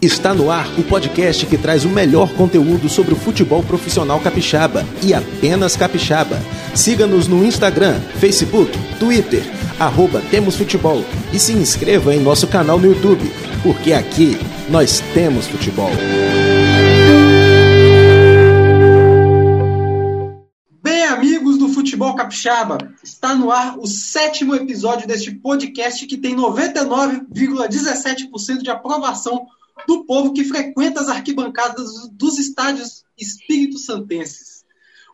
Está no ar o podcast que traz o melhor conteúdo sobre o futebol profissional capixaba e apenas capixaba. Siga-nos no Instagram, Facebook, Twitter, arroba Temos Futebol e se inscreva em nosso canal no YouTube, porque aqui nós temos futebol. Bem, amigos do Futebol Capixaba, está no ar o sétimo episódio deste podcast que tem 99,17% de aprovação do povo que frequenta as arquibancadas dos estádios espírito santenses.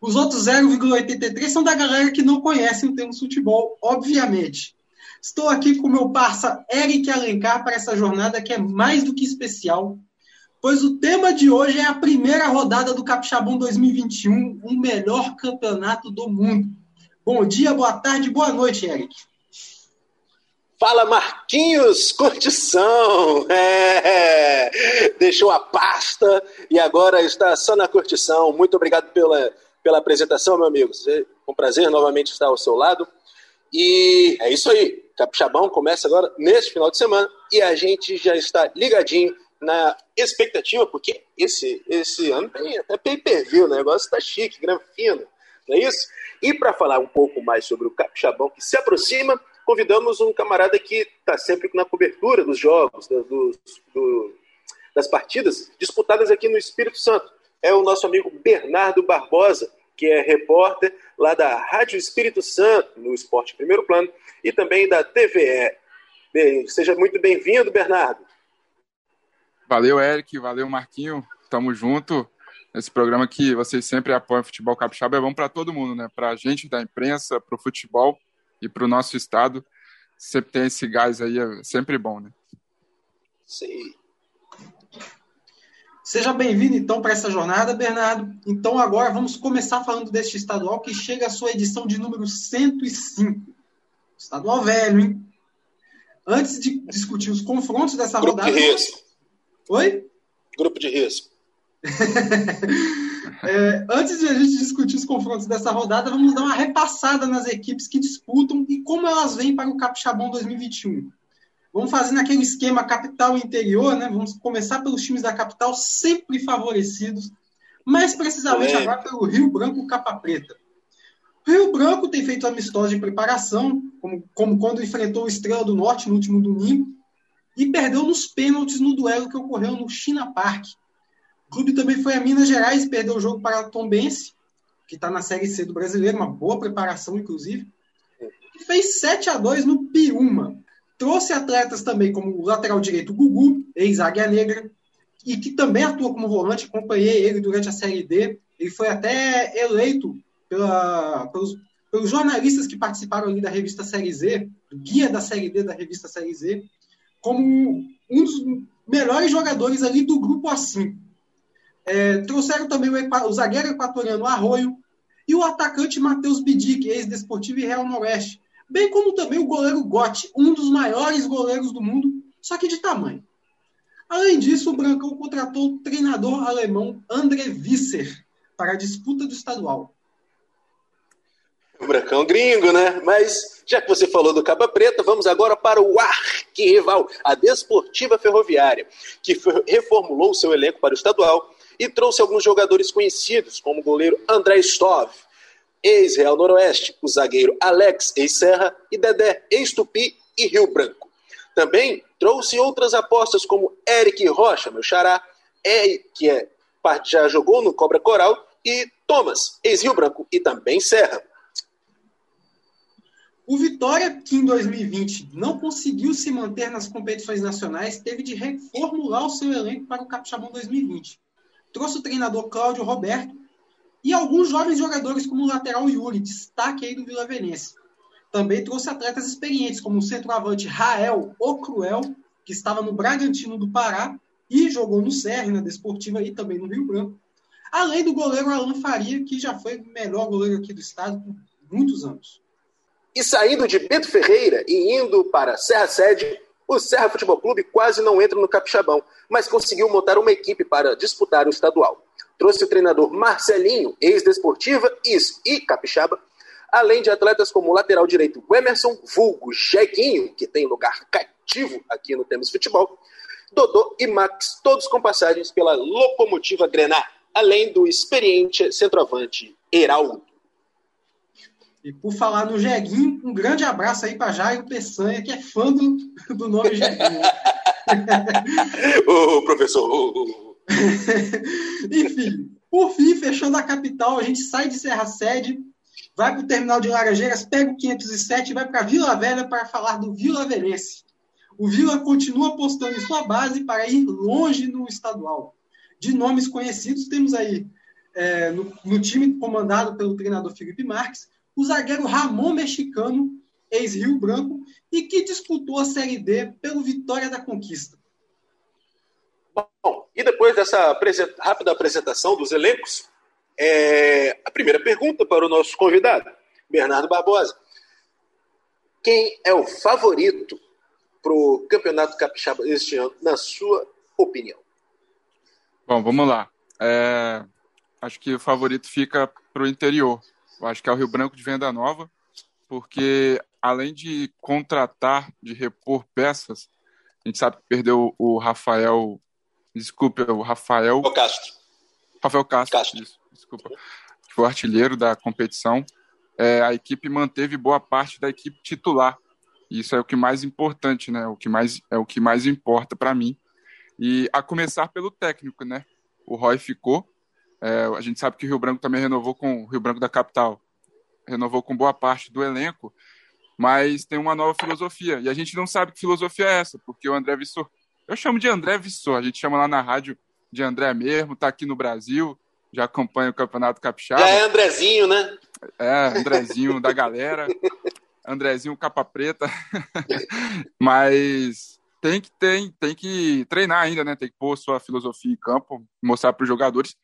Os outros 0,83 são da galera que não conhece o termo futebol, obviamente. Estou aqui com meu parça Eric Alencar para essa jornada que é mais do que especial, pois o tema de hoje é a primeira rodada do Capixabão 2021, o melhor campeonato do mundo. Bom dia, boa tarde, boa noite, Eric. Fala Marquinhos Curtição! É, deixou a pasta e agora está só na curtição. Muito obrigado pela, pela apresentação, meu amigo. É um prazer novamente estar ao seu lado. E é isso aí. Capixabão começa agora neste final de semana e a gente já está ligadinho na expectativa, porque esse, esse ano tem até pay-per-view, né? o negócio está chique, granfino, não é isso? E para falar um pouco mais sobre o Capixabão que se aproxima, convidamos um camarada que está sempre na cobertura dos jogos, do, do, das partidas disputadas aqui no Espírito Santo. É o nosso amigo Bernardo Barbosa, que é repórter lá da Rádio Espírito Santo, no Esporte Primeiro Plano, e também da TVE. Bem, seja muito bem-vindo, Bernardo. Valeu, Eric. Valeu, Marquinho. Tamo junto. Esse programa que vocês sempre apoiam futebol capixaba é bom para todo mundo, né? Para a gente da imprensa, para o futebol e para o nosso estado, sempre tem esse gás aí, é sempre bom, né? Sim. Seja bem-vindo, então, para essa jornada, Bernardo. Então, agora vamos começar falando deste estadual que chega à sua edição de número 105. Estadual velho, hein? Antes de discutir os confrontos dessa Grupo rodada. de risco. Oi? Grupo de risco. É, antes de a gente discutir os confrontos dessa rodada, vamos dar uma repassada nas equipes que disputam e como elas vêm para o Capixabão 2021. Vamos fazer naquele esquema capital e interior, né? Vamos começar pelos times da capital, sempre favorecidos, mais precisamente agora pelo Rio Branco Capa Preta. O Rio Branco tem feito amistosos de preparação, como, como quando enfrentou o Estrela do Norte no último domingo, e perdeu nos pênaltis no duelo que ocorreu no China Park. Clube também foi a Minas Gerais perdeu o jogo para o Tombense, que está na Série C do Brasileiro, uma boa preparação, inclusive. E fez 7 a 2 no Piuma. Trouxe atletas também como o lateral direito Gugu, ex-Águia Negra, e que também atua como volante. Acompanhei ele durante a Série D. Ele foi até eleito pela- pelos, pelos jornalistas que participaram ali da revista Série Z, guia da Série D da revista Série Z, como um dos melhores jogadores ali do grupo A5. É, trouxeram também o, o zagueiro equatoriano Arroio e o atacante Matheus Bidic, ex-desportivo e Real Noroeste, bem como também o goleiro Gotti, um dos maiores goleiros do mundo, só que de tamanho. Além disso, o Brancão contratou o treinador alemão André Visser para a disputa do estadual. O Brancão gringo, né? Mas já que você falou do Caba Preta, vamos agora para o arquirrival, a Desportiva Ferroviária, que reformulou seu elenco para o estadual e trouxe alguns jogadores conhecidos, como o goleiro André Stov, ex-Real Noroeste, o zagueiro Alex, ex-Serra, e Dedé, ex-Tupi e Rio Branco. Também trouxe outras apostas, como Eric Rocha, meu xará, é, que é, já jogou no Cobra Coral, e Thomas, ex-Rio Branco e também Serra. O Vitória, que em 2020 não conseguiu se manter nas competições nacionais, teve de reformular o seu elenco para o Capixabão 2020. Trouxe o treinador Cláudio Roberto e alguns jovens jogadores como o lateral Yuri, destaque aí do Vila Venense. Também trouxe atletas experientes, como o centroavante Rael O Cruel, que estava no Bragantino do Pará e jogou no CR, na Desportiva e também no Rio Branco. Além do goleiro Alan Faria, que já foi o melhor goleiro aqui do estado por muitos anos. E saindo de Bento Ferreira e indo para Serra Sede, o Serra Futebol Clube quase não entra no Capixabão, mas conseguiu montar uma equipe para disputar o estadual. Trouxe o treinador Marcelinho, ex-desportiva, e Capixaba, além de atletas como o lateral direito Emerson, vulgo Jeguinho, que tem lugar cativo aqui no Temos Futebol, Dodô e Max, todos com passagens pela locomotiva Grená, além do experiente centroavante Heraldo. E por falar no Jeguinho, um grande abraço aí para Jairo Peçanha, que é fã do, do nome Jeguinho. Ô, professor! Enfim, por fim, fechando a capital, a gente sai de Serra Sede, vai para o terminal de Laranjeiras, pega o 507 e vai para Vila Velha para falar do Vila Velense. O Vila continua apostando em sua base para ir longe no estadual. De nomes conhecidos, temos aí é, no, no, time comandado pelo treinador Felipe Marques, o zagueiro Ramon Mexicano, ex-Rio Branco, e que disputou a Série D pelo Vitória da Conquista. Bom, e depois dessa rápida apresentação dos elencos, é, a primeira pergunta para o nosso convidado, Bernardo Barbosa. Quem é o favorito para o Campeonato Capixaba este ano, na sua opinião? Bom, vamos lá. É, acho que o favorito fica para o interior. Eu acho que é o Rio Branco de Venda Nova, porque além de contratar, de repor peças, a gente sabe que perdeu o Rafael, desculpe, o Rafael... O Castro. Rafael Castro, Castro. Isso, desculpa. Que foi o artilheiro da competição. É, a equipe manteve boa parte da equipe titular. Isso é o que mais importante, né? O que mais é o que mais importa para mim. E a começar pelo técnico, né? O Roy ficou, é, a gente sabe que o Rio Branco também renovou com o Rio Branco da capital, renovou com boa parte do elenco, mas tem uma nova filosofia. E a gente não sabe que filosofia é essa, porque o André Vissor, eu chamo de André Vissor, a gente chama lá na rádio de André mesmo, está aqui no Brasil, já acompanha o Campeonato Capixaba. Já é Andrezinho, né? É, Andrezinho da galera. Andrezinho capa preta. mas tem que tem, tem que treinar ainda, né? Tem que pôr sua filosofia em campo, mostrar para os jogadores.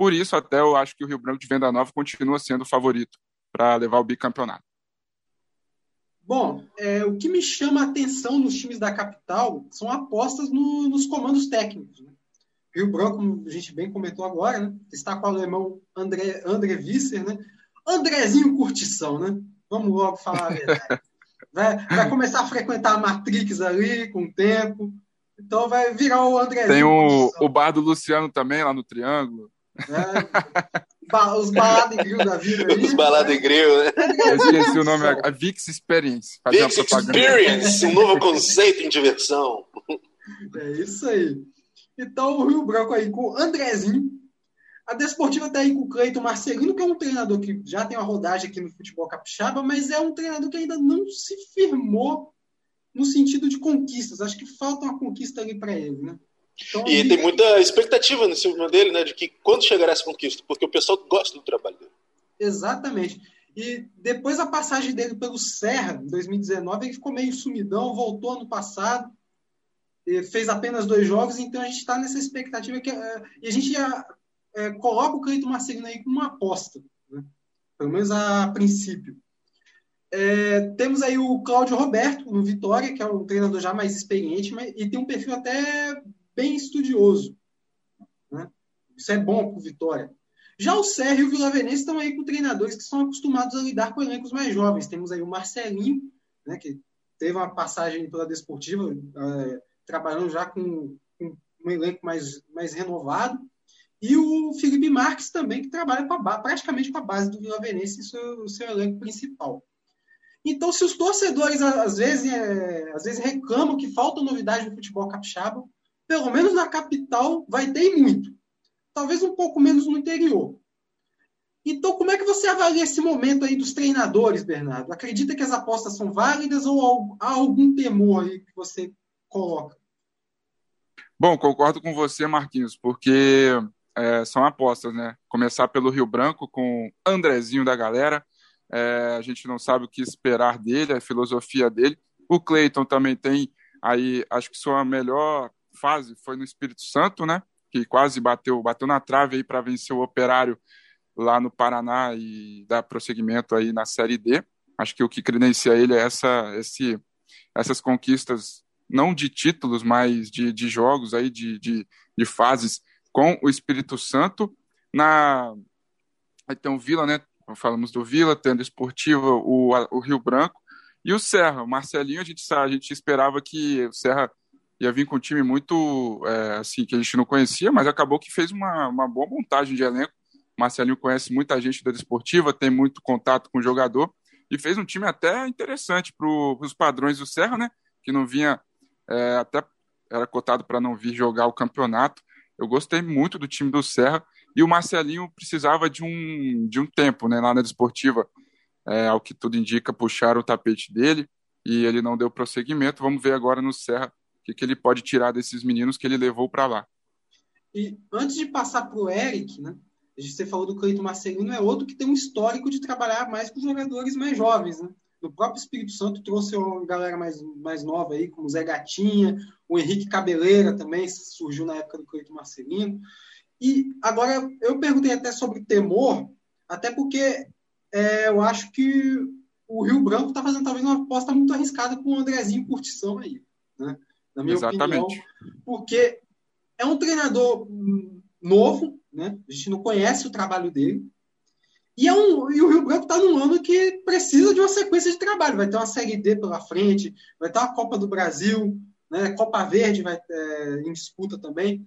Por isso, até eu acho que o Rio Branco de Venda Nova continua sendo o favorito para levar o bicampeonato. Bom, é, o que me chama a atenção nos times da capital são apostas no, nos comandos técnicos. Né? Rio Branco, como a gente bem comentou agora, né? está com o alemão André, André Visser, né? Andrezinho Curtição, né? Vamos logo falar a verdade. Vai, vai, começar a frequentar a Matrix ali com o tempo. Então vai virar o Andrezinho. Tem o, o bar do Luciano também lá no Triângulo. É, os baladas em grill da vida. Os baladas em grill, né? Eu esqueci o nome, a Vix Experience. Vix Experience, um novo conceito em diversão. É isso aí. Então, o Rio Branco aí com o Andrezinho. A Desportiva está aí com o Cleiton Marcelino, que é um treinador que já tem uma rodagem aqui no futebol capixaba, mas é um treinador que ainda não se firmou no sentido de conquistas. Acho que falta uma conquista ali para ele, né? Então, e tem muita expectativa no cima dele, né? De que quando chegará essa conquista, porque o pessoal gosta do trabalho dele. Exatamente. E depois a passagem dele pelo Serra, em 2019, ele ficou meio sumidão, voltou ano passado, fez apenas dois jogos, então a gente está nessa expectativa que. É, e a gente já é, coloca o Cleiton Marcelino aí como uma aposta, né? pelo menos a princípio. É, temos aí o Cláudio Roberto, no Vitória, que é um treinador já mais experiente, mas, e tem um perfil até bem estudioso. Né? Isso é bom para Vitória. Já o Sérgio e o Vila Veneza estão aí com treinadores que são acostumados a lidar com elencos mais jovens. Temos aí o Marcelinho, né, que teve uma passagem pela Desportiva, é, trabalhando já com, com, um elenco mais, mais renovado. E o Felipe Marques também, que trabalha com a, praticamente com a base do Vila Veneza e seu, seu elenco principal. Então, se os torcedores às vezes, é, às vezes reclamam que falta novidade no futebol capixaba, pelo menos na capital, vai ter muito. Talvez um pouco menos no interior. Então, como é que você avalia esse momento aí dos treinadores, Bernardo? Acredita que as apostas são válidas ou há algum temor aí que você coloca? Bom, concordo com você, Marquinhos, porque é, são apostas, né? Começar pelo Rio Branco com Andrezinho da galera. É, a gente não sabe o que esperar dele, a filosofia dele. O Cleiton também tem aí, acho que sua melhor fase foi no Espírito Santo, né? Que quase bateu, bateu na trave aí para vencer o Operário lá no Paraná e dar prosseguimento aí na Série D. Acho que o que credencia ele é essa, esse, essas conquistas, não de títulos, mas de, de jogos aí, de, de, de fases com o Espírito Santo. Na, aí tem o Vila, né? Falamos do Vila, tendo Esportiva, o, o Rio Branco e o Serra. O Marcelinho, a gente, a gente esperava que o Serra ia vir com um time muito, é, assim, que a gente não conhecia, mas acabou que fez uma, uma boa montagem de elenco. Marcelinho conhece muita gente da desportiva, tem muito contato com o jogador e fez um time até interessante para os padrões do Serra, né? Que não vinha, é, até era cotado para não vir jogar o campeonato. Eu gostei muito do time do Serra e o Marcelinho precisava de um, de um tempo, né? Lá na desportiva, é, ao que tudo indica, puxaram o tapete dele e ele não deu prosseguimento. Vamos ver agora no Serra o que, que ele pode tirar desses meninos que ele levou para lá. E antes de passar para o Eric, né? Você falou do Cleiton Marcelino, é outro que tem um histórico de trabalhar mais com jogadores mais jovens, né? No próprio Espírito Santo trouxe uma galera mais, mais nova aí, como o Zé Gatinha, o Henrique Cabeleira também surgiu na época do Cleiton Marcelino. E agora eu perguntei até sobre temor, até porque é, eu acho que o Rio Branco está fazendo talvez uma aposta muito arriscada com o Andrezinho Curtição aí, né? Na minha Exatamente. opinião, porque é um treinador novo, né? A gente não conhece o trabalho dele. E, é um, e o Rio Branco está num ano que precisa de uma sequência de trabalho. Vai ter uma Série D pela frente, vai ter uma Copa do Brasil, né? Copa Verde vai é, em disputa também.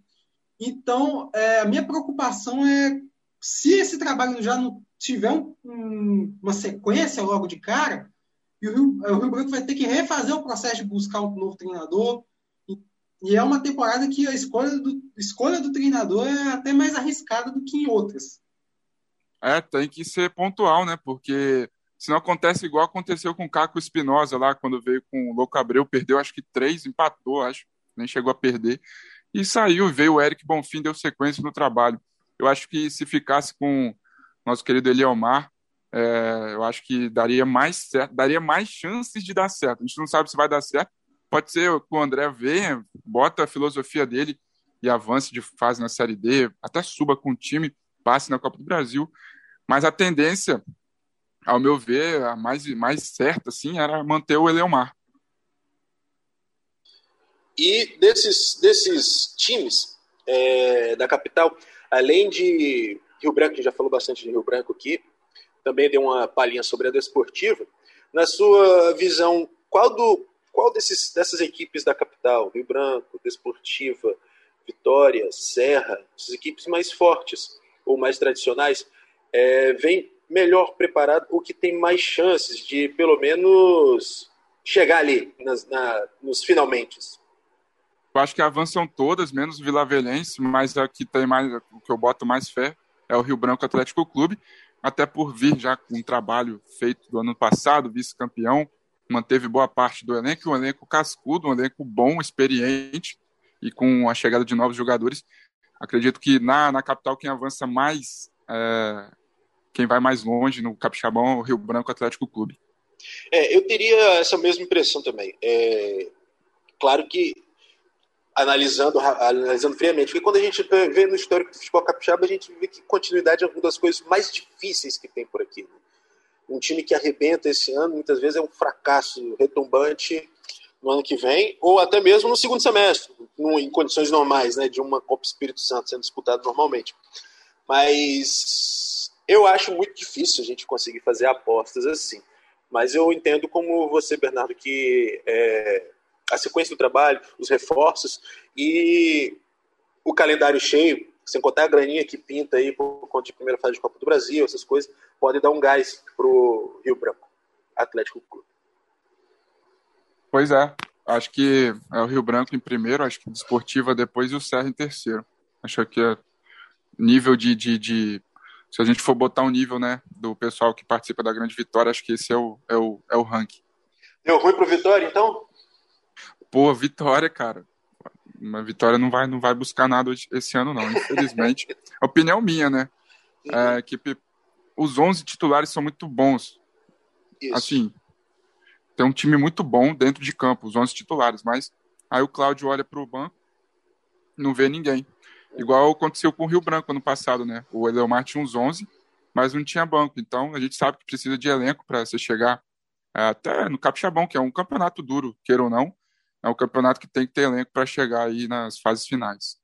Então, é, a minha preocupação é se esse trabalho já não tiver um, um, uma sequência logo de cara, e o Rio, o Rio Branco vai ter que refazer o processo de buscar um novo treinador, e é uma temporada que a escolha do, escolha do treinador é até mais arriscada do que em outras. É, tem que ser pontual, né? Porque se não acontece igual aconteceu com o Caco Espinosa lá, quando veio com o Louco Abreu, perdeu acho que três, empatou, acho, nem chegou a perder. E saiu, veio o Eric Bonfim, deu sequência no trabalho. Eu acho que se ficasse com nosso querido Eliomar, é, eu acho que daria mais certo, daria mais chances de dar certo. A gente não sabe se vai dar certo, Pode ser que o André venha, bota a filosofia dele e avance de fase na Série D, até suba com o time, passe na Copa do Brasil. Mas a tendência, ao meu ver, a mais, mais certa, assim, era manter o Eleomar. E desses, desses times é, da capital, além de Rio Branco, que já falou bastante de Rio Branco aqui, também deu uma palhinha sobre a desportiva. Na sua visão, qual do qual desses, dessas equipes da capital, Rio Branco, Desportiva, Vitória, Serra, essas equipes mais fortes ou mais tradicionais, é, vem melhor preparado ou que tem mais chances de, pelo menos, chegar ali nas, na, nos finalmente? Eu acho que avançam todas, menos Vila Velhense, mas a que tem mais, o que eu boto mais fé é o Rio Branco Atlético Clube, até por vir já com um trabalho feito do ano passado, vice-campeão, manteve boa parte do elenco, um elenco cascudo, um elenco bom, experiente e com a chegada de novos jogadores. Acredito que na, na capital quem avança mais, é, quem vai mais longe no Capixabão é o Rio Branco Atlético Clube. É, eu teria essa mesma impressão também. É, claro que analisando, analisando friamente, porque quando a gente vê no histórico do futebol capixaba, a gente vê que continuidade é uma das coisas mais difíceis que tem por aqui. Né? Um time que arrebenta esse ano, muitas vezes é um fracasso retumbante no ano que vem, ou até mesmo no segundo semestre, em condições normais, né, de uma Copa Espírito Santo sendo disputada normalmente. Mas eu acho muito difícil a gente conseguir fazer apostas assim. Mas eu entendo como você, Bernardo, que é, a sequência do trabalho, os reforços e o calendário cheio, sem contar a graninha que pinta aí por conta de primeira fase de Copa do Brasil, essas coisas, pode dar um gás pro Rio Branco, Atlético Clube. Pois é, acho que é o Rio Branco em primeiro, acho que Desportiva depois e o Serra em terceiro. Acho que é nível de, de, de, se a gente for botar um nível, né, do pessoal que participa da grande vitória, acho que esse é o, é o, é o ranking. Deu ruim pro Vitória, então? Pô, Vitória, cara uma vitória não vai, não vai buscar nada esse ano, não, infelizmente. Opinião minha, né? É, a equipe, os 11 titulares são muito bons. Isso. Assim, tem um time muito bom dentro de campo, os 11 titulares, mas aí o Cláudio olha para o banco, não vê ninguém. Igual aconteceu com o Rio Branco ano passado, né? O Eleomar tinha uns 11, mas não tinha banco. Então a gente sabe que precisa de elenco para você chegar é, até no Capixabão, que é um campeonato duro, queira ou não é um campeonato que tem que ter elenco para chegar aí nas fases finais.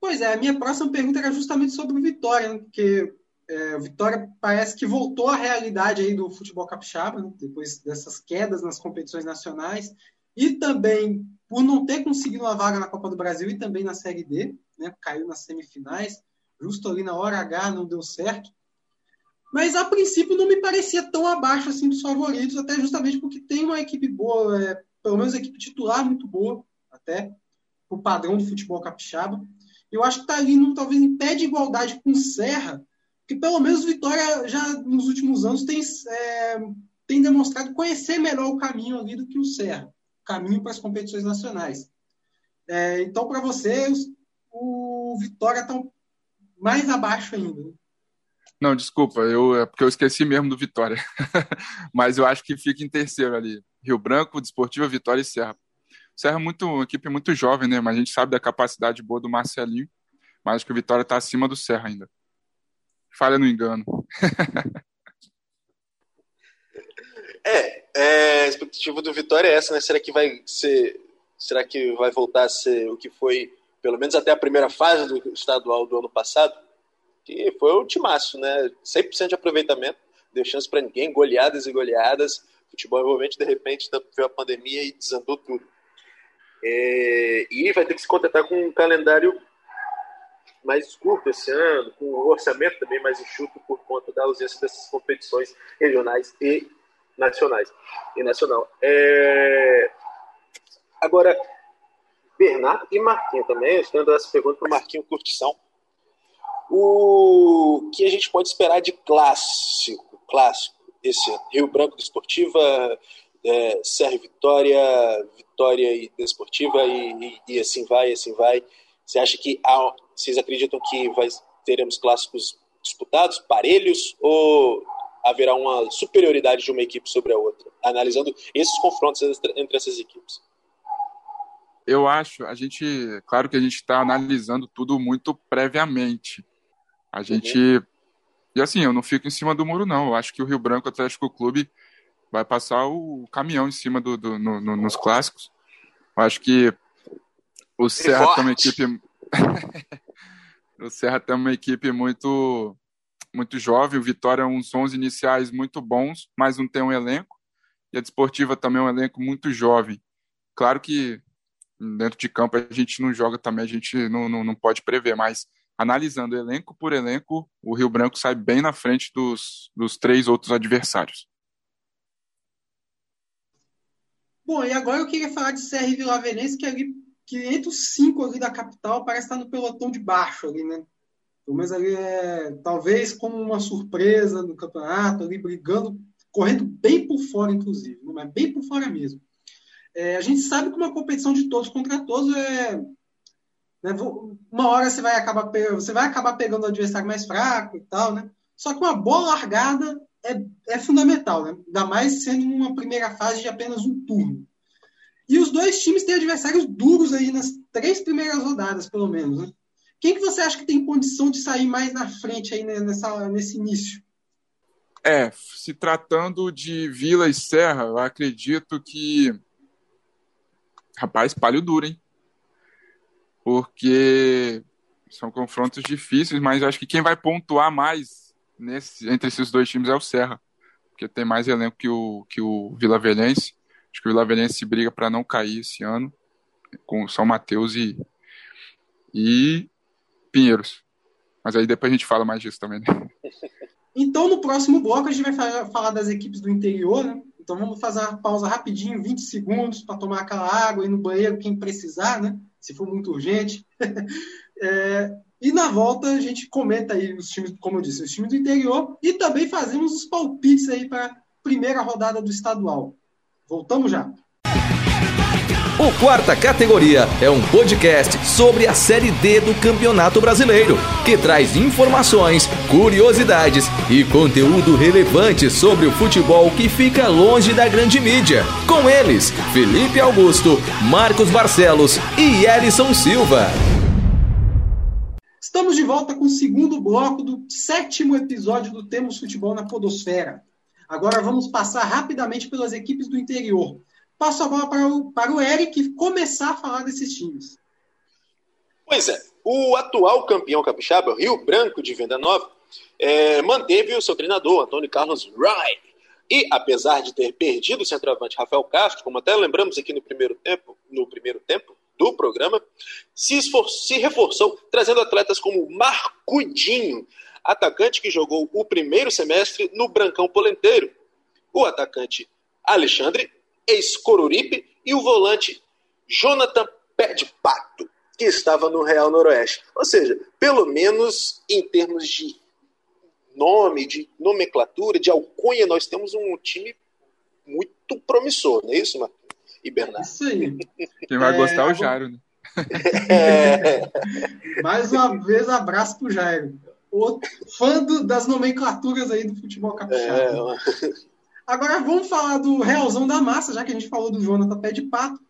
Pois é, a minha próxima pergunta era justamente sobre o Vitória, né? porque é, o Vitória parece que voltou à realidade aí do futebol capixaba, né? depois dessas quedas nas competições nacionais, e também por não ter conseguido uma vaga na Copa do Brasil e também na Série D, né? caiu nas semifinais, justo ali na hora H não deu certo. Mas a princípio não me parecia tão abaixo assim dos favoritos, até justamente porque tem uma equipe boa, é, pelo menos a equipe titular muito boa, até o padrão do futebol capixaba. Eu acho que está ali, num, talvez, em pé de igualdade com Serra, que pelo menos Vitória já nos últimos anos tem, é, tem demonstrado conhecer melhor o caminho ali do que o Serra, o caminho para as competições nacionais. É, então, para vocês, o Vitória está mais abaixo ainda. Não, desculpa, eu, é porque eu esqueci mesmo do Vitória. Mas eu acho que fica em terceiro ali. Rio Branco, Desportiva, Vitória e Serra. Serra é muito, uma equipe muito jovem, né? Mas a gente sabe da capacidade boa do Marcelinho. Mas acho que o Vitória está acima do Serra ainda. Falha no engano. é, é, a expectativa do Vitória é essa, né? Será que vai ser. Será que vai voltar a ser o que foi, pelo menos até a primeira fase do estadual do ano passado? Que foi o timaço, né? 100% de aproveitamento, deu chance para ninguém, goleadas e goleadas. Futebol envolvente, de repente, veio a pandemia e desandou tudo. É, e vai ter que se contentar com um calendário mais curto esse ano, com um orçamento também mais enxuto por conta da ausência dessas competições regionais e nacionais e nacional. É... Agora, Bernardo e Marquinho também, dando essa pergunta para o Marquinho Curtição. O que a gente pode esperar de clássico, clássico esse? Rio Branco Desportiva, é, Serra Vitória, Vitória e Desportiva e, e, e, assim vai, assim vai. Você acha que há, vocês acreditam que vai, teremos clássicos disputados, parelhos, ou haverá uma superioridade de uma equipe sobre a outra, analisando esses confrontos entre essas equipes? Eu acho, a gente, claro que a gente está analisando tudo muito previamente. A gente, uhum. e assim, eu não fico em cima do muro não. Eu acho que o Rio Branco Atlético Clube vai passar o caminhão em cima do, do no, no, nos clássicos. Eu acho que o Serra tem uma equipe. o Serra tem uma equipe muito muito jovem. O Vitória é uns 11 iniciais muito bons, mas não tem um elenco. E a Desportiva também é um elenco muito jovem. Claro que dentro de campo a gente não joga também, a gente não, não, não pode prever, mas analisando elenco por elenco, o Rio Branco sai bem na frente dos, dos três outros adversários. Bom, e agora eu queria falar de e Vila Venense, que, é ali, que entre os cinco ali da capital parece estar no pelotão de baixo ali, né? Pelo menos ali é, talvez como uma surpresa no campeonato, ali brigando, correndo bem por fora, inclusive, né? mas bem por fora mesmo. É, a gente sabe que uma competição de todos contra todos é. Né, uma hora você vai acabar, você vai acabar pegando o adversário mais fraco e tal, né? Só que uma boa largada é, é fundamental, né? ainda mais sendo uma primeira fase de apenas um turno. E os dois times têm adversários duros aí nas três primeiras rodadas, pelo menos. Né? Quem que você acha que tem condição de sair mais na frente aí nessa, nesse início? É, se tratando de Vila e Serra, eu acredito que. Rapaz, palho duro, hein? Porque são confrontos difíceis, mas eu acho que quem vai pontuar mais nesse, entre esses dois times é o Serra, porque tem mais elenco que o, que o Vila Velhense. Acho que o Vila Velhense briga para não cair esse ano, com São Mateus e, e Pinheiros. Mas aí depois a gente fala mais disso também. Né? Então, no próximo bloco, a gente vai falar das equipes do interior, né? Então, vamos fazer uma pausa rapidinho, 20 segundos, para tomar aquela água, ir no banheiro, quem precisar, né? Se for muito urgente. é, e na volta a gente comenta aí os times, como eu disse, os times do interior e também fazemos os palpites aí para a primeira rodada do estadual. Voltamos já. O Quarta Categoria é um podcast sobre a Série D do Campeonato Brasileiro, que traz informações, curiosidades e conteúdo relevante sobre o futebol que fica longe da grande mídia. Com eles, Felipe Augusto, Marcos Barcelos e Elison Silva. Estamos de volta com o segundo bloco do sétimo episódio do Temos Futebol na Podosfera. Agora vamos passar rapidamente pelas equipes do interior. Passo a bola para o, para o Eric começar a falar desses times. Pois é, o atual campeão capixaba, Rio Branco de Venda Nova, é, manteve o seu treinador, Antônio Carlos Rai, E apesar de ter perdido o centroavante Rafael Castro, como até lembramos aqui no primeiro tempo, no primeiro tempo do programa, se, esfor se reforçou trazendo atletas como Marcudinho, atacante que jogou o primeiro semestre no Brancão Polenteiro, o atacante Alexandre ex-Coruripe e o volante Jonathan Pé de Pato, que estava no Real Noroeste. Ou seja, pelo menos em termos de nome, de nomenclatura, de alcunha, nós temos um time muito promissor, não é isso, Marcos? E Bernardo? Isso aí. Quem vai é, gostar é o Jairo, né? É. Mais uma vez, abraço pro Jairo. Outro fã do, das nomenclaturas aí do futebol capixaba. É. Agora vamos falar do Realzão da Massa, já que a gente falou do Jonathan Pé de Pato.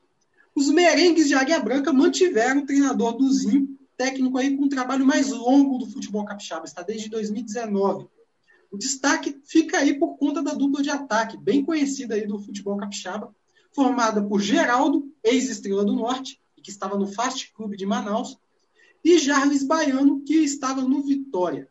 Os merengues de Águia Branca mantiveram o treinador Duzinho, técnico aí com o trabalho mais longo do futebol capixaba, está desde 2019. O destaque fica aí por conta da dupla de ataque, bem conhecida aí do futebol capixaba, formada por Geraldo, ex-estrela do Norte, e que estava no Fast Club de Manaus, e Jarvis Baiano, que estava no Vitória.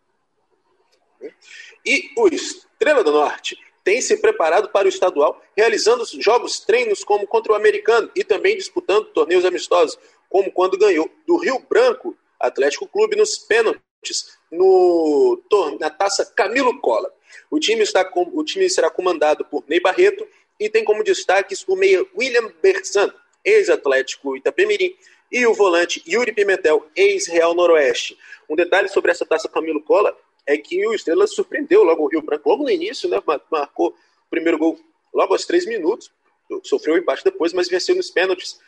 E o Estrela do Norte tem se preparado para o estadual, realizando jogos treinos como contra o americano e também disputando torneios amistosos, como quando ganhou do Rio Branco Atlético Clube nos pênaltis no, na taça Camilo Cola. O time, está com, o time será comandado por Ney Barreto e tem como destaques o meia William Bersan, ex-Atlético Itapemirim, e o volante Yuri Pimentel, ex-Real Noroeste. Um detalhe sobre essa taça Camilo Cola é que o Estrela surpreendeu logo o Rio Branco, logo no início, né? Marcou o primeiro gol logo aos três minutos, sofreu o empate depois, mas venceu nos pênaltis.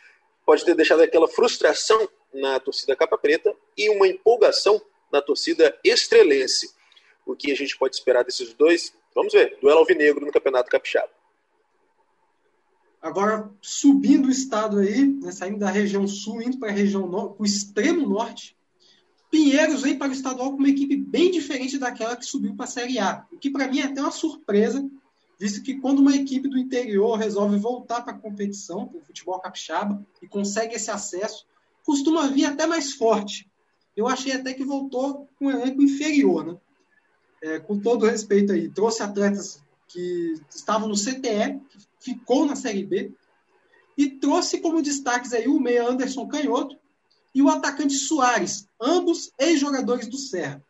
Pode ter deixado aquela frustração na torcida capa preta e uma empolgação na torcida estrelense. O que a gente pode esperar desses dois? Vamos ver. Duelo alvinegro no Campeonato Capixaba. Agora, subindo o estado aí, né, saindo da região sul, indo para a região norte, para o extremo norte, Pinheiros vem para o estadual com uma equipe bem diferente daquela que subiu para a Série A. O que para mim é até uma surpresa, visto que quando uma equipe do interior resolve voltar para a competição, para o futebol capixaba, e consegue esse acesso, costuma vir até mais forte. Eu achei até que voltou com um elenco inferior, né? É, com todo respeito aí, trouxe atletas que estavam no CTE, que ficou na Série B, e trouxe como destaques aí o meia Anderson Canhoto, e o atacante Soares, ambos ex-jogadores do Serra.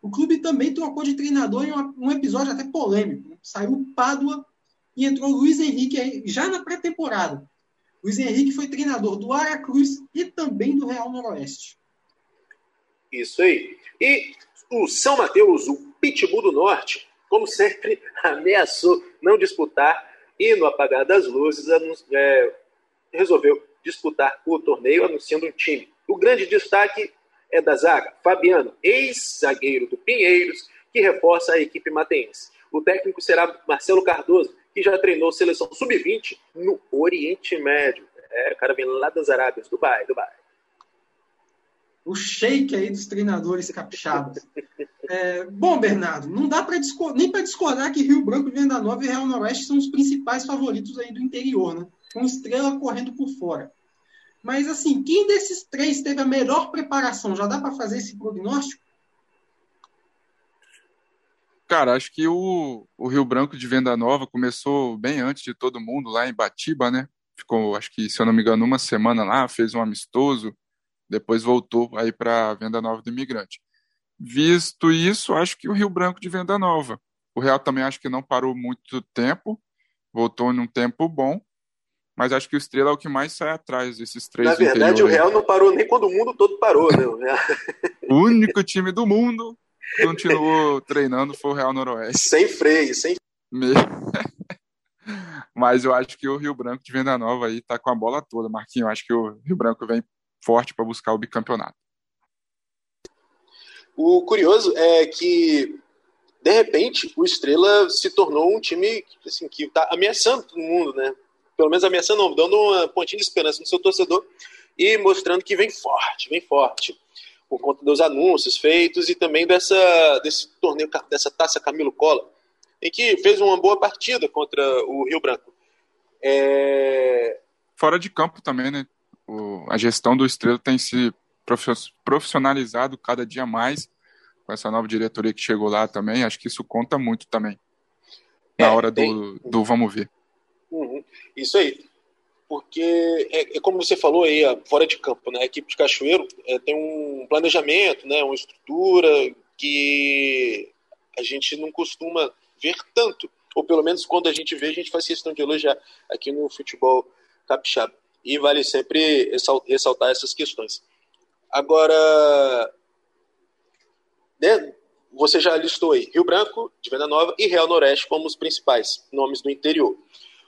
O clube também trocou de treinador em um episódio até polêmico. Né? Saiu o Pádua e entrou o Luiz Henrique já na pré-temporada. Luiz Henrique foi treinador do Aracruz e também do Real Noroeste. Isso aí. E o São Mateus, o Pitbull do Norte, como sempre, ameaçou não disputar e no apagar das luzes é, resolveu disputar o torneio anunciando um time. O grande destaque é da zaga, Fabiano, ex-zagueiro do Pinheiros, que reforça a equipe mateense. O técnico será Marcelo Cardoso, que já treinou seleção sub-20 no Oriente Médio. É, o cara vem lá das Arábias, Dubai, Dubai. O shake aí dos treinadores capixabas. É, bom, Bernardo, não dá pra nem para discordar que Rio Branco, Venda Nova e Real Noroeste são os principais favoritos aí do interior, né? Com estrela correndo por fora. Mas, assim, quem desses três teve a melhor preparação? Já dá para fazer esse prognóstico? Cara, acho que o, o Rio Branco de Venda Nova começou bem antes de todo mundo, lá em Batiba, né? Ficou, acho que, se eu não me engano, uma semana lá, fez um amistoso, depois voltou aí para Venda Nova do Imigrante. Visto isso, acho que o Rio Branco de Venda Nova. O Real também acho que não parou muito tempo, voltou num tempo bom, mas acho que o Estrela é o que mais sai atrás desses três. Na verdade, o Real não parou nem quando o mundo todo parou, né? o único time do mundo que continuou treinando foi o Real Noroeste. Sem freio, sem Mas eu acho que o Rio Branco de Venda Nova aí tá com a bola toda, Marquinhos. Eu acho que o Rio Branco vem forte para buscar o bicampeonato. O curioso é que, de repente, o Estrela se tornou um time assim, que está ameaçando todo mundo, né? pelo menos ameaçando, não, dando uma pontinha de esperança no seu torcedor e mostrando que vem forte, vem forte, por conta dos anúncios feitos e também dessa, desse torneio, dessa taça Camilo Cola, em que fez uma boa partida contra o Rio Branco. É... Fora de campo também, né? O, a gestão do Estrela tem se profissionalizado cada dia mais com essa nova diretoria que chegou lá também. Acho que isso conta muito também. na é, hora tem... do, do vamos ver. Uhum. Isso aí. Porque é, é, como você falou aí, fora de campo, né? A equipe de Cachoeiro é, tem um planejamento, né? Uma estrutura que a gente não costuma ver tanto. Ou pelo menos quando a gente vê, a gente faz questão de elogiar aqui no futebol capixaba. E vale sempre ressaltar essas questões. Agora, né, você já listou aí Rio Branco, de Venda Nova e Real Noroeste como os principais nomes do interior.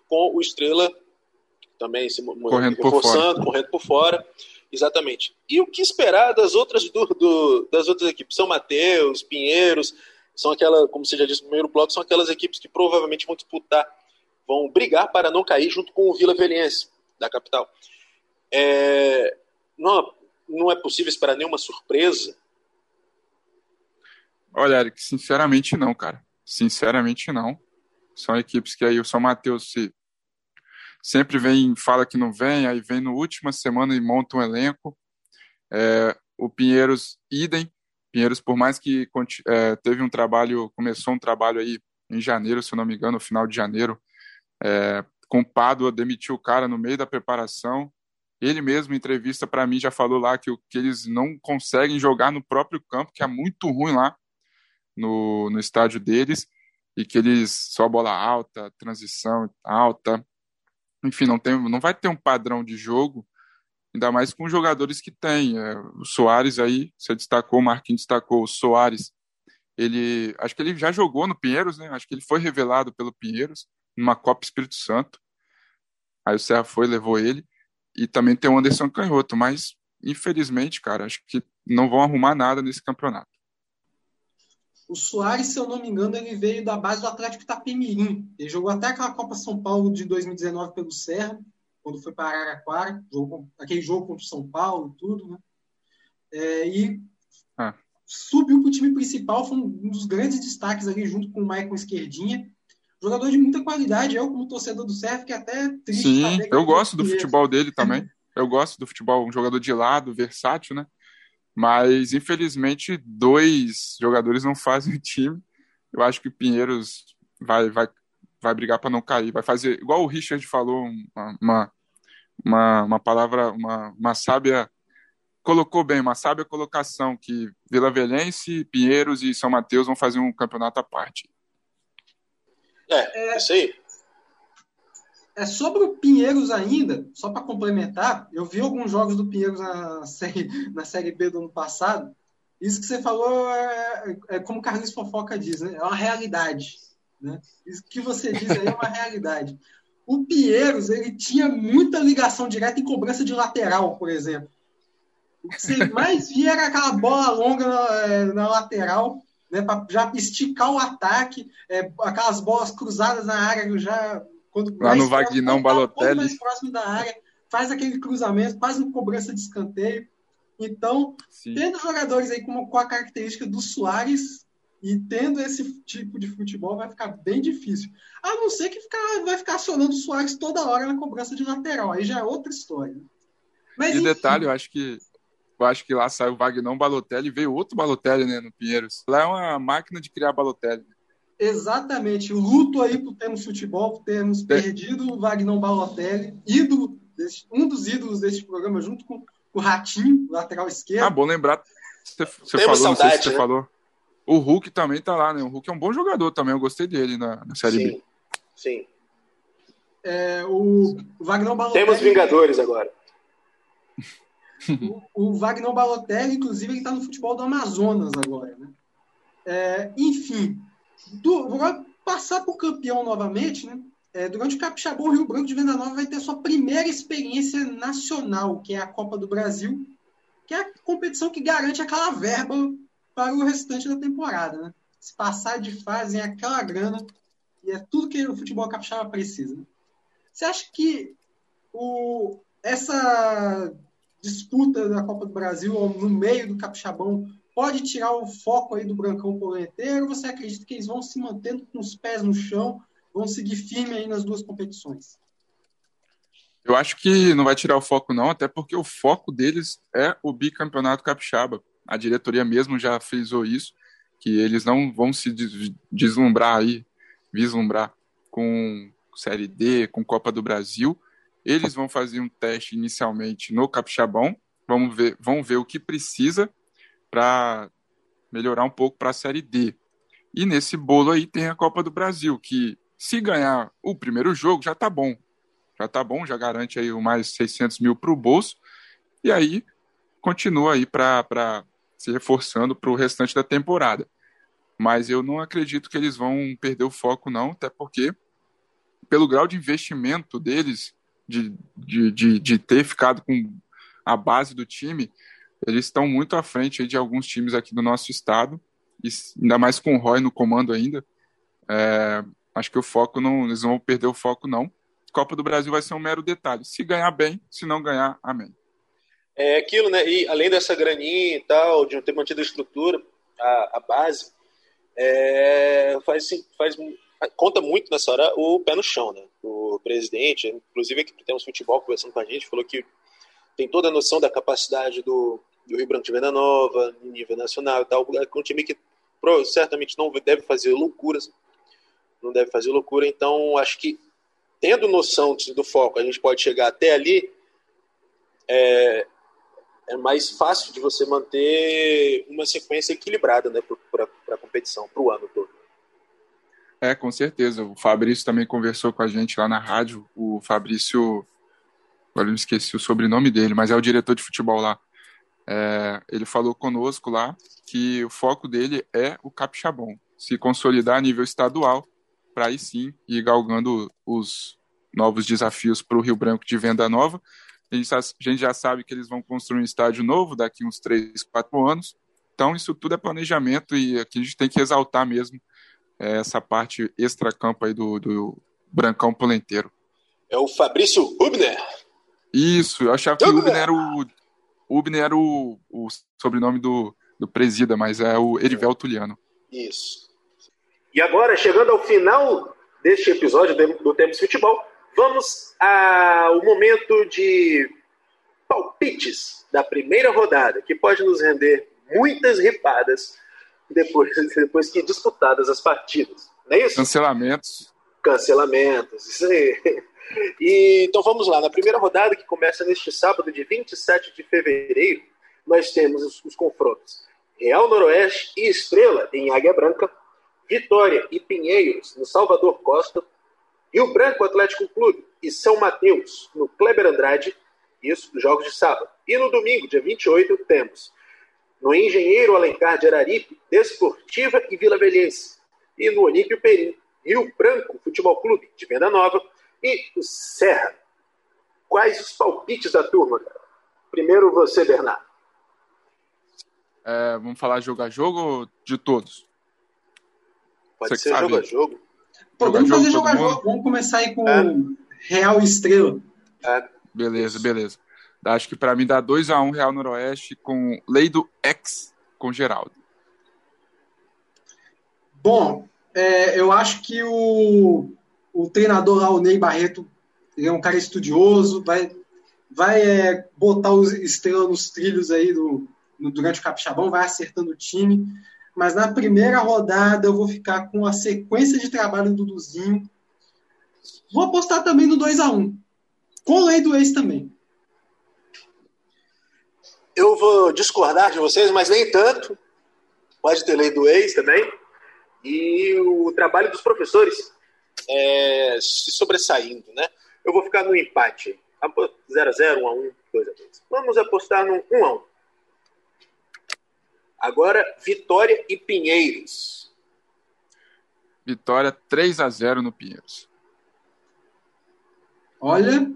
Com o Estrela também se correndo reforçando, por correndo por fora. Exatamente. E o que esperar das outras do, do, das outras equipes? São Mateus, Pinheiros, são aquela, como você já disse no primeiro bloco, são aquelas equipes que provavelmente vão disputar, vão brigar para não cair junto com o Vila Velhense, da capital. É, não, não é possível esperar nenhuma surpresa? Olha, Eric, sinceramente não, cara. Sinceramente não. São equipes que aí o São Mateus se sempre vem, fala que não vem, aí vem no última semana e monta um elenco. É, o Pinheiros, idem. Pinheiros, por mais que é, teve um trabalho, começou um trabalho aí em janeiro, se não me engano, no final de janeiro, é, com Pádua, demitiu o cara no meio da preparação. Ele mesmo, em entrevista para mim, já falou lá que, que eles não conseguem jogar no próprio campo, que é muito ruim lá no, no estádio deles, e que eles só bola alta, transição alta, enfim, não, tem, não vai ter um padrão de jogo, ainda mais com os jogadores que tem. É, o Soares aí, você destacou, o Marquinhos destacou, o Soares, ele, acho que ele já jogou no Pinheiros, né? Acho que ele foi revelado pelo Pinheiros, numa Copa Espírito Santo. Aí o Serra foi, levou ele. E também tem o Anderson Canhoto, mas infelizmente, cara, acho que não vão arrumar nada nesse campeonato. O Soares, se eu não me engano, ele veio da base do Atlético Itapemirim. Ele jogou até aquela Copa São Paulo de 2019 pelo Serra, quando foi para Araraquara, jogou, aquele jogo contra o São Paulo e tudo, né? É, e ah. subiu para o time principal, foi um dos grandes destaques ali, junto com o Maicon Esquerdinha. Jogador de muita qualidade, eu, como torcedor do Serra, fiquei até triste. Sim, eu gosto do futebol dele também. Eu gosto do futebol, um jogador de lado, versátil, né? Mas, infelizmente, dois jogadores não fazem o time. Eu acho que o Pinheiros vai, vai, vai brigar para não cair. Vai fazer, igual o Richard falou, uma, uma, uma palavra, uma, uma sábia. Colocou bem, uma sábia colocação que Vila Velhense, Pinheiros e São Mateus vão fazer um campeonato à parte. É, é isso aí. É, sobre o Pinheiros ainda, só para complementar, eu vi alguns jogos do Pinheiros na série, na série B do ano passado. Isso que você falou é, é como o Carlos Fofoca diz, né? é uma realidade. Né? Isso que você diz aí é uma realidade. O Pinheiros ele tinha muita ligação direta em cobrança de lateral, por exemplo. O que você mais via era aquela bola longa na, é, na lateral, né, para já esticar o ataque, é, aquelas bolas cruzadas na área já quando Lá no Vagnão Balotelli. mais próximo da área, faz aquele cruzamento, faz uma cobrança de escanteio. Então, Sim. tendo jogadores aí com, com a característica do Soares e tendo esse tipo de futebol, vai ficar bem difícil. A não ser que ficar, vai ficar acionando o Soares toda hora na cobrança de lateral. Aí já é outra história. Mas, e enfim, detalhe, eu acho que eu acho que lá saiu o Vagnão Balotelli e veio outro Balotelli, né, no Pinheiros. Lá é uma máquina de criar Balotelli. Exatamente. O luto aí por termos futebol, por termos é. perdido o Wagner Balotelli, ídolo, desse, um dos ídolos deste programa, junto com o Ratinho, lateral esquerdo. Ah, bom lembrar. Você, você falou, saudade, não sei se você né? falou. O Hulk também tá lá, né? O Hulk é um bom jogador também, eu gostei dele na, na Série sim, B. Sim. É, o Wagner Balotelli. Temos Vingadores agora. o, o Wagner Balotelli, inclusive, ele tá no futebol do Amazonas agora, né? É, enfim, do, vou passar por campeão novamente, né? É, durante o Capixabão, o Rio Branco de Venda Nova vai ter sua primeira experiência nacional, que é a Copa do Brasil, que é a competição que garante aquela verba para o restante da temporada, né? Se passar de fase é aquela grana e é tudo que o futebol capixaba precisa. Né? Você acha que o, essa disputa da Copa do Brasil no meio do capixabão pode tirar o foco aí do Brancão Polenteiro? Você acredita que eles vão se mantendo com os pés no chão, vão seguir firme aí nas duas competições? Eu acho que não vai tirar o foco não, até porque o foco deles é o bicampeonato capixaba. A diretoria mesmo já frisou isso, que eles não vão se deslumbrar aí, vislumbrar com Série D, com Copa do Brasil. Eles vão fazer um teste inicialmente no Capixabão, vamos ver, vão ver o que precisa para melhorar um pouco para a Série D. E nesse bolo aí tem a Copa do Brasil, que se ganhar o primeiro jogo já tá bom. Já tá bom, já garante aí o mais 600 mil para o bolso. E aí continua aí para se reforçando para o restante da temporada. Mas eu não acredito que eles vão perder o foco, não, até porque, pelo grau de investimento deles, de, de, de, de ter ficado com a base do time, eles estão muito à frente de alguns times aqui do nosso estado, e ainda mais com o Roy no comando ainda. É, acho que o foco não, eles não vão perder o foco, não. Copa do Brasil vai ser um mero detalhe. Se ganhar bem, se não ganhar, amém. É aquilo, né? E além dessa graninha e tal, de ter mantido a estrutura, a, a base, é, faz, faz, conta muito nessa hora o pé no chão, né? O presidente, inclusive aqui temos futebol conversando com a gente, falou que tem toda a noção da capacidade do, do Rio Branco de Venda Nova, nível nacional e tal. É um time que certamente não deve fazer loucuras, não deve fazer loucura. Então, acho que tendo noção do foco, a gente pode chegar até ali. É, é mais fácil de você manter uma sequência equilibrada né, para a competição, para o ano todo. É, com certeza. O Fabrício também conversou com a gente lá na rádio. O Fabrício, agora eu me esqueci o sobrenome dele, mas é o diretor de futebol lá. É, ele falou conosco lá que o foco dele é o capixabão, se consolidar a nível estadual, para aí sim ir galgando os novos desafios para o Rio Branco de Venda Nova a gente, já sabe que eles vão construir um estádio novo daqui uns 3, 4 anos. Então, isso tudo é planejamento e aqui a gente tem que exaltar mesmo essa parte extra-campo aí do, do Brancão Polenteiro. É o Fabrício Hubner. Isso, eu achava que Hubner era o, Hubner era o, o sobrenome do, do presida, mas é o Erivel Tuliano. Isso. E agora, chegando ao final deste episódio do Tempos Futebol, Vamos ao momento de palpites da primeira rodada, que pode nos render muitas ripadas depois, depois que disputadas as partidas. Não é isso? Cancelamentos. Cancelamentos, isso aí. E, então vamos lá, na primeira rodada, que começa neste sábado, de 27 de fevereiro, nós temos os, os confrontos Real Noroeste e Estrela, em Águia Branca, Vitória e Pinheiros, no Salvador Costa, Rio Branco Atlético Clube e São Mateus, no Kleber Andrade, isso dos jogos de sábado. E no domingo, dia 28, temos no Engenheiro Alencar de Araripe, Desportiva e Vila Velhense. E no Olímpio Perim, Rio Branco Futebol Clube de Venda Nova e o Serra. Quais os palpites da turma? Primeiro você, Bernardo. É, vamos falar jogo a jogo ou de todos? Pode você ser jogo a jogo. Pô, vamos fazer jogo a jogo. Vamos começar aí com é. Real Estrela. É. Beleza, beleza. Acho que para mim dá 2x1 um Real Noroeste com lei do X com Geraldo. Bom, é, eu acho que o, o treinador lá, o Ney Barreto, é um cara estudioso, vai, vai é, botar os estrelas nos trilhos aí do, no, durante o Capixabão, vai acertando o time mas na primeira rodada eu vou ficar com a sequência de trabalho do Duduzinho. Vou apostar também no 2 a 1 com lei do ex também. Eu vou discordar de vocês, mas nem tanto. Pode ter lei do ex também. E o trabalho dos professores é, se sobressaindo, né? Eu vou ficar no empate. 0x0, 1x1, 2x2. Vamos apostar no 1x1. Agora, Vitória e Pinheiros. Vitória 3 a 0 no Pinheiros. Olha,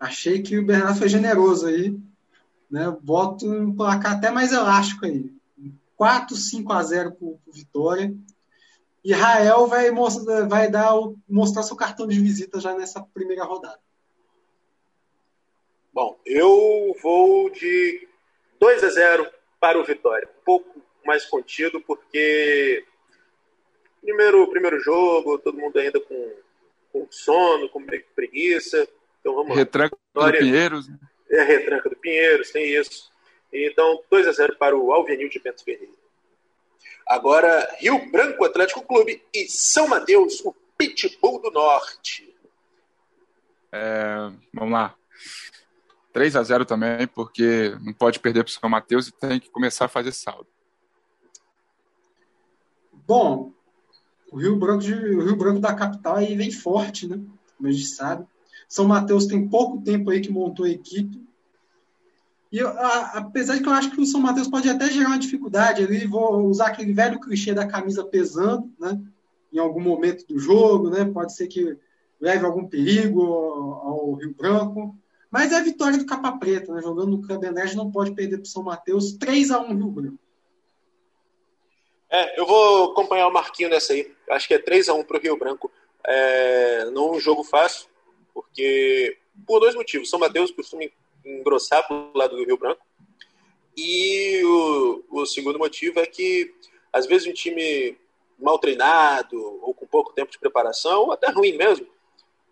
achei que o Bernardo foi generoso aí. Né? Boto um placar até mais elástico aí. 4, 5 a 0 para o Vitória. E Rael vai, mostrar, vai dar, mostrar seu cartão de visita já nessa primeira rodada. Bom, eu vou de 2 a 0 para o Vitória. Um pouco mais contido, porque primeiro, primeiro jogo, todo mundo ainda com, com sono, com preguiça. Então vamos Retranca lá. do Pinheiros. É, retranca do Pinheiros, tem isso. Então, 2 a 0 para o Alvenil de Bento Ferreira. Agora, Rio Branco Atlético Clube e São Mateus, o Pitbull do Norte. É, vamos lá. 3 a 0 também, porque não pode perder para o São Mateus e tem que começar a fazer saldo. Bom, o Rio Branco, de, o Rio Branco da capital aí vem forte, né? Como a gente sabe. São Mateus tem pouco tempo aí que montou a equipe. E eu, a, apesar de que eu acho que o São Mateus pode até gerar uma dificuldade ali, vou usar aquele velho clichê da camisa pesando, né? Em algum momento do jogo, né? Pode ser que leve algum perigo ao, ao Rio Branco. Mas é a vitória do Capa Preta, né? Jogando no Cambenés, não pode perder para o São Mateus. 3 a 1 Rio Branco. É, eu vou acompanhar o Marquinho nessa aí. Acho que é 3 a 1 para o Rio Branco. É, não um jogo fácil, porque por dois motivos. São Mateus costuma engrossar para o lado do Rio Branco. E o, o segundo motivo é que, às vezes, um time mal treinado ou com pouco tempo de preparação, ou até ruim mesmo,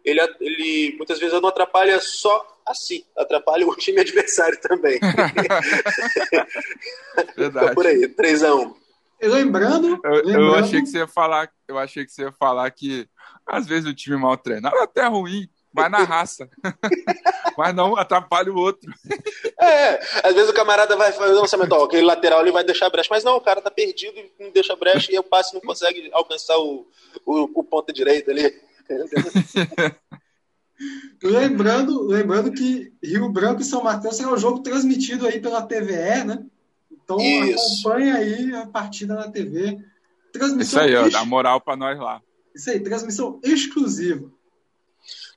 ele, ele muitas vezes não atrapalha só a si, atrapalha o time adversário também. Verdade. por aí, 3x1. Lembrando, eu, lembrando... eu achei que você ia falar, eu achei que você ia falar que às vezes o time mal treinado até ruim, vai na raça. Mas não atrapalha o outro. É, às vezes o camarada vai fazer um lançamento, ó, aquele lateral ele vai deixar brecha, mas não, o cara tá perdido e não deixa brecha e o passe não consegue alcançar o, o, o ponta direita ali. lembrando, lembrando que Rio Branco e São Mateus é um jogo transmitido aí pela TVE, né? Então Isso. acompanha aí a partida na TV. Transmissão Isso aí, ó, dá moral para nós lá. Isso aí, transmissão exclusiva.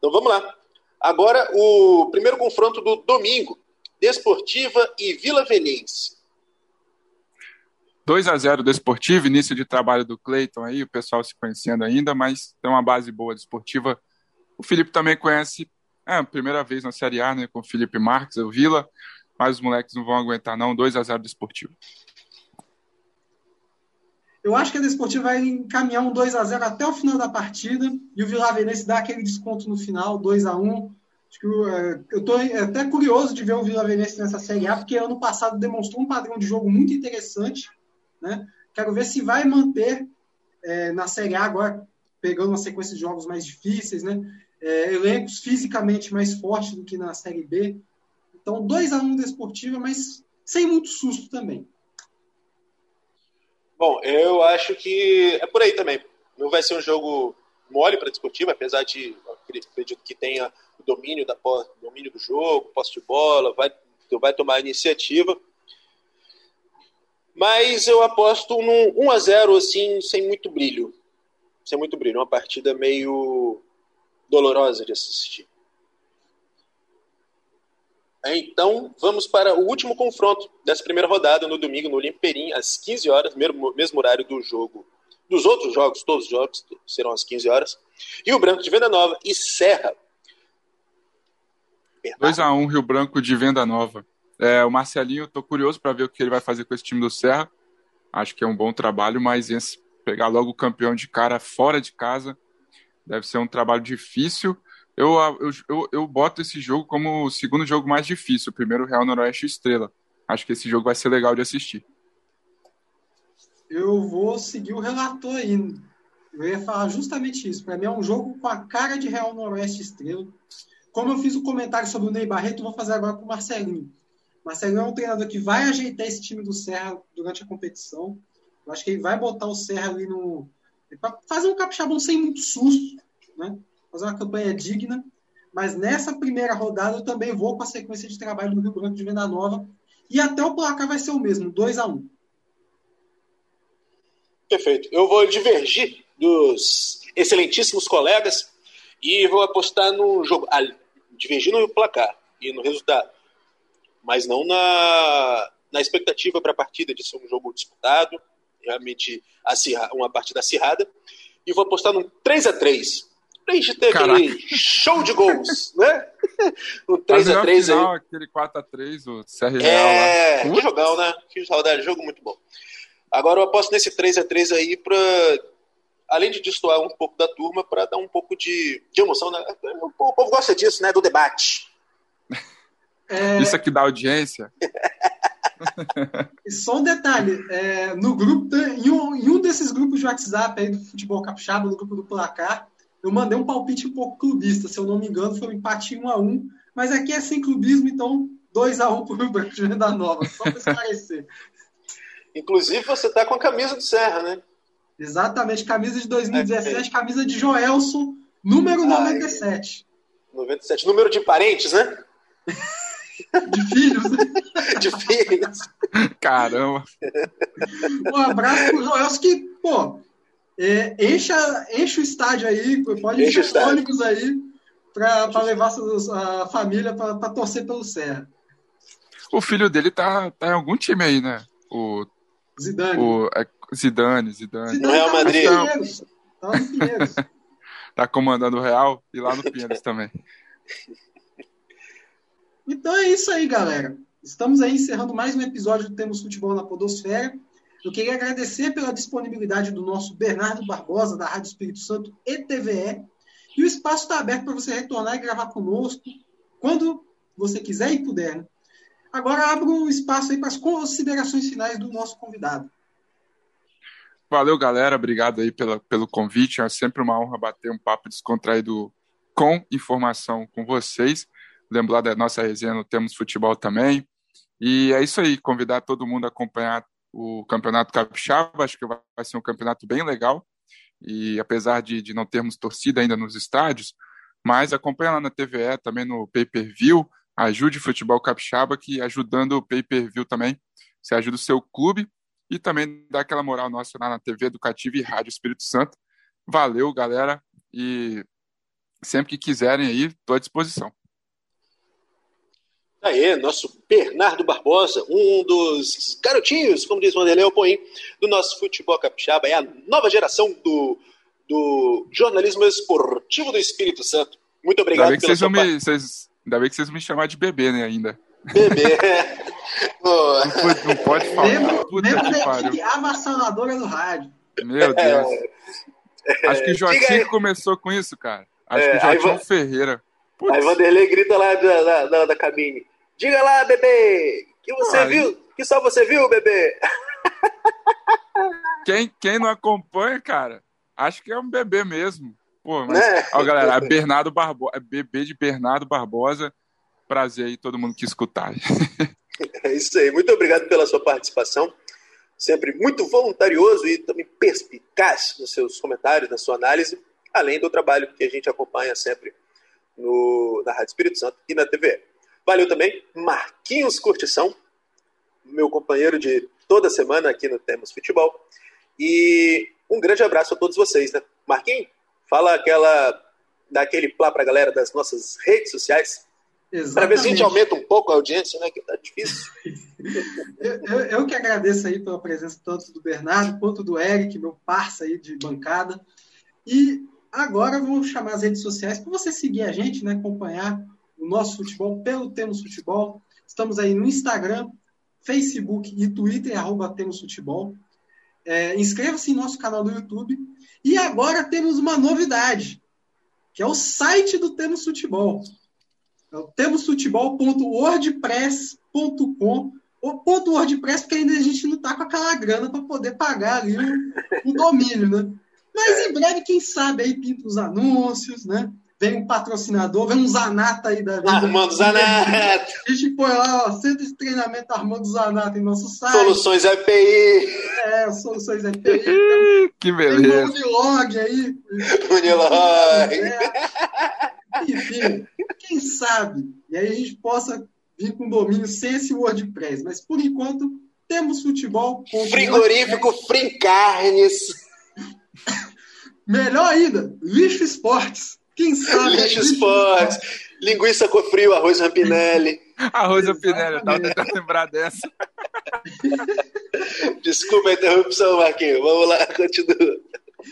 Então vamos lá. Agora o primeiro confronto do domingo. Desportiva e Vila Velhense. 2 a 0 Desportiva, início de trabalho do Cleiton aí, o pessoal se conhecendo ainda, mas tem uma base boa Desportiva. O Felipe também conhece, é primeira vez na Série A, né, com o Felipe Marques, o Vila, mas os moleques não vão aguentar não, 2 a 0 Desportiva. Eu acho que a Desportiva vai encaminhar um 2 a 0 até o final da partida e o Vila Velhense dá aquele desconto no final, 2 a 1 Acho que é, eu estou até curioso de ver o Vila Velhense nessa Série A, porque ano passado demonstrou um padrão de jogo muito interessante. Né? Quero ver se vai manter é, na Série A agora, pegando uma sequência de jogos mais difíceis, né? É, elencos fisicamente mais fortes do que na Série B. Então, 2 a 1 um Desportiva, mas sem muito susto também. Bom, eu acho que é por aí também. Não vai ser um jogo mole para Desportiva, apesar de acredito que tenha o domínio, da, domínio do jogo, posse de bola, vai, vai tomar a iniciativa. Mas eu aposto num 1 a 0 assim, sem muito brilho. Sem muito brilho, uma partida meio dolorosa de assistir. Então, vamos para o último confronto dessa primeira rodada no domingo no Olimperim, às 15 horas, mesmo, mesmo horário do jogo. Dos outros jogos, todos os jogos serão às 15 horas. Rio Branco de Venda Nova e Serra. 2x1 um, Rio Branco de Venda Nova. É, o Marcelinho, estou curioso para ver o que ele vai fazer com esse time do Serra. Acho que é um bom trabalho, mas esse, pegar logo o campeão de cara fora de casa deve ser um trabalho difícil. Eu, eu, eu, boto esse jogo como o segundo jogo mais difícil, o primeiro Real Noroeste Estrela. Acho que esse jogo vai ser legal de assistir. Eu vou seguir o relator aí. Eu ia falar justamente isso. Para mim é um jogo com a cara de Real Noroeste Estrela. Como eu fiz o comentário sobre o Ney Barreto, vou fazer agora com o Marcelinho. Marcelinho é um treinador que vai ajeitar esse time do Serra durante a competição. Eu acho que ele vai botar o Serra ali no. para fazer um capixabão sem muito susto, né? Fazer uma campanha digna. Mas nessa primeira rodada eu também vou com a sequência de trabalho do Rio Branco de Venda Nova. E até o placar vai ser o mesmo, 2 a 1 um. Perfeito. Eu vou divergir dos excelentíssimos colegas e vou apostar no jogo. Ah, divergir no placar e no resultado. Mas não na, na expectativa para a partida de ser um jogo disputado, realmente uma partida acirrada. E vou apostar num 3 a 3 pra gente ter Caraca. aquele show de gols, né? Um 3x3 final, aí. Aquele 4x3, o CR É, que jogão, né? Que saudade, jogo muito bom. Agora eu aposto nesse 3x3 aí pra, além de destoar um pouco da turma, para dar um pouco de, de emoção. Né? O povo gosta disso, né? Do debate. É... Isso aqui dá audiência. E só um detalhe, é, no grupo, em um, em um, desses grupos de WhatsApp aí do Futebol Capixaba, no grupo do Placar, eu mandei um palpite um pouco clubista, se eu não me engano, foi um empate 1 a 1 mas aqui é sem clubismo, então 2 a 1 para o Branco de Venda Nova, só para esclarecer. Inclusive, você está com a camisa do Serra, né? Exatamente, camisa de 2017, é, camisa de Joelson, número Ai, 97. 97, número de parentes, né? De filhos. de filhos. Caramba. Um abraço pro Joelson que, pô, é, encha, enche o estádio aí, pode encher ônibus aí para levar a família para torcer pelo Serra. O filho dele tá, tá em algum time aí, né? O Zidane. O, é, Zidane, Zidane. Zidane. No Real Madrid. Tá, tá, tá comandando o Real e lá no Pinheiros também. Então é isso aí, galera. Estamos aí encerrando mais um episódio do Temos Futebol na Podosfera. Eu queria agradecer pela disponibilidade do nosso Bernardo Barbosa, da Rádio Espírito Santo e TVE. E o espaço está aberto para você retornar e gravar conosco quando você quiser e puder. Né? Agora abro um espaço aí para as considerações finais do nosso convidado. Valeu, galera. Obrigado aí pela, pelo convite. É sempre uma honra bater um papo descontraído com informação com vocês. Lembrar da nossa resenha no Temos Futebol também. E é isso aí, convidar todo mundo a acompanhar o Campeonato Capixaba. Acho que vai ser um campeonato bem legal. E apesar de, de não termos torcida ainda nos estádios, mas acompanha lá na TVE, também no pay-per-view ajude o Futebol Capixaba, que ajudando o pay-per-view também, você ajuda o seu clube e também dá aquela moral nossa lá na TV Educativa e Rádio Espírito Santo. Valeu, galera, e sempre que quiserem aí, estou à disposição. Aí, nosso Bernardo Barbosa, um dos garotinhos, como diz o Vanderlei Opoim, do nosso futebol capixaba, é a nova geração do, do jornalismo esportivo do Espírito Santo. Muito obrigado pela vocês sua me, vocês, Ainda bem que vocês me chamar de bebê, né, ainda. Bebê. não, não, pode falar. Lembro, Puta lembro que pariu. do rádio. Meu Deus. É, Acho que o Jotinho começou com isso, cara. Acho é, que o Jotinho. Ferreira. Putz. Aí Vanderlei grita lá da, da, da, cabine. Diga lá, bebê, que você viu, que só você viu, bebê. Quem, quem não acompanha, cara, acho que é um bebê mesmo. Pô, mas, né? ó, galera, Bernardo Barbosa, é bebê de Bernardo Barbosa. Prazer aí, todo mundo que escutar. É isso aí. Muito obrigado pela sua participação. Sempre muito voluntarioso e também perspicaz nos seus comentários, na sua análise, além do trabalho que a gente acompanha sempre no, na Rádio Espírito Santo e na TV. Valeu também, Marquinhos Curtição, meu companheiro de toda semana aqui no Temos Futebol. E um grande abraço a todos vocês, né? Marquinhos, Fala aquela, daquele plá para a galera das nossas redes sociais. Para ver se a gente aumenta um pouco a audiência, né? Que tá difícil. eu, eu, eu, que agradeço aí pela presença tanto do Bernardo quanto do Eric, meu parça aí de bancada. E agora vamos chamar as redes sociais para você seguir a gente, né? Acompanhar o nosso futebol pelo Temos Futebol. Estamos aí no Instagram, Facebook e Twitter, arroba Temos Futebol. É, Inscreva-se em nosso canal do YouTube e agora temos uma novidade, que é o site do Temos Futebol. É o temosfutebol.wordpress.com ponto WordPress, porque ainda a gente não está com aquela grana para poder pagar ali o, o domínio, né? Mas em breve, quem sabe, aí pinta os anúncios, né? Vem um patrocinador, vem um Zanata aí da vida. Armando Zanata! A gente põe lá, ó, centro de treinamento Armando Zanata em nosso site. Soluções EPI. É, Soluções EPI. que beleza. Tem Unilog aí. Unilog. É. Enfim, quem sabe? E aí a gente possa vir com domínio sem esse WordPress. Mas, por enquanto, temos futebol. Frigorífico Free Carnes. Melhor ainda, Lixo Esportes. Quem sabe? Lixo Esportes, linguiça com frio, arroz Rampinelli. arroz Rampinelli, eu tava tentando lembrar dessa. Desculpa a interrupção, Marquinhos. Vamos lá, continua.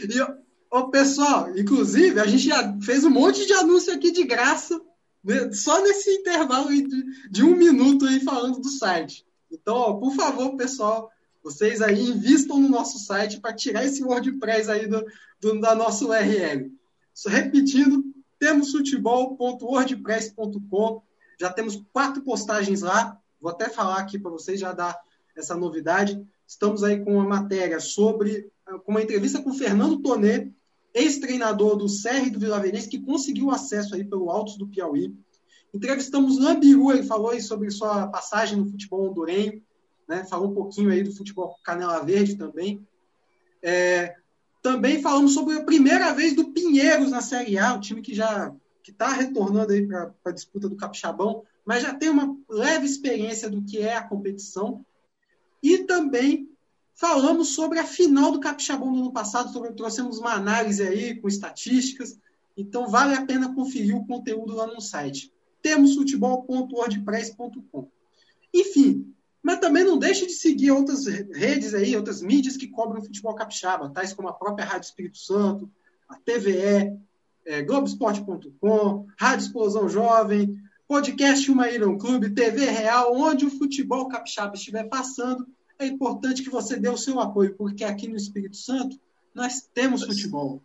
E, ô, pessoal, inclusive, a gente já fez um monte de anúncio aqui de graça, né, só nesse intervalo de, de um minuto aí falando do site. Então, ó, por favor, pessoal, vocês aí invistam no nosso site para tirar esse WordPress aí do, do, da nossa URL. Repetindo, temos futebol.wordpress.com. Já temos quatro postagens lá. Vou até falar aqui para vocês, já dar essa novidade. Estamos aí com uma matéria sobre, com uma entrevista com o Fernando Tonê, ex-treinador do e do Vila Verense, que conseguiu acesso aí pelo Altos do Piauí. Entrevistamos Lambiru, ele falou aí sobre sua passagem no futebol hondurenho, né? falou um pouquinho aí do futebol Canela Verde também. É, também falamos sobre a primeira vez do Pinheiros na Série A, o time que já está retornando aí para a disputa do Capixabão, mas já tem uma leve experiência do que é a competição. E também falamos sobre a final do Capixabão do ano passado, trouxemos uma análise aí com estatísticas, então vale a pena conferir o conteúdo lá no site. temosfutebol.wordpress.com. Enfim, mas também não deixe de seguir outras redes aí, outras mídias que cobram o futebol capixaba, tais como a própria Rádio Espírito Santo, a TVE, é, Globoesporte.com, Rádio Explosão Jovem, podcast Uma Ilha Clube, TV Real, onde o futebol capixaba estiver passando, é importante que você dê o seu apoio, porque aqui no Espírito Santo nós temos futebol.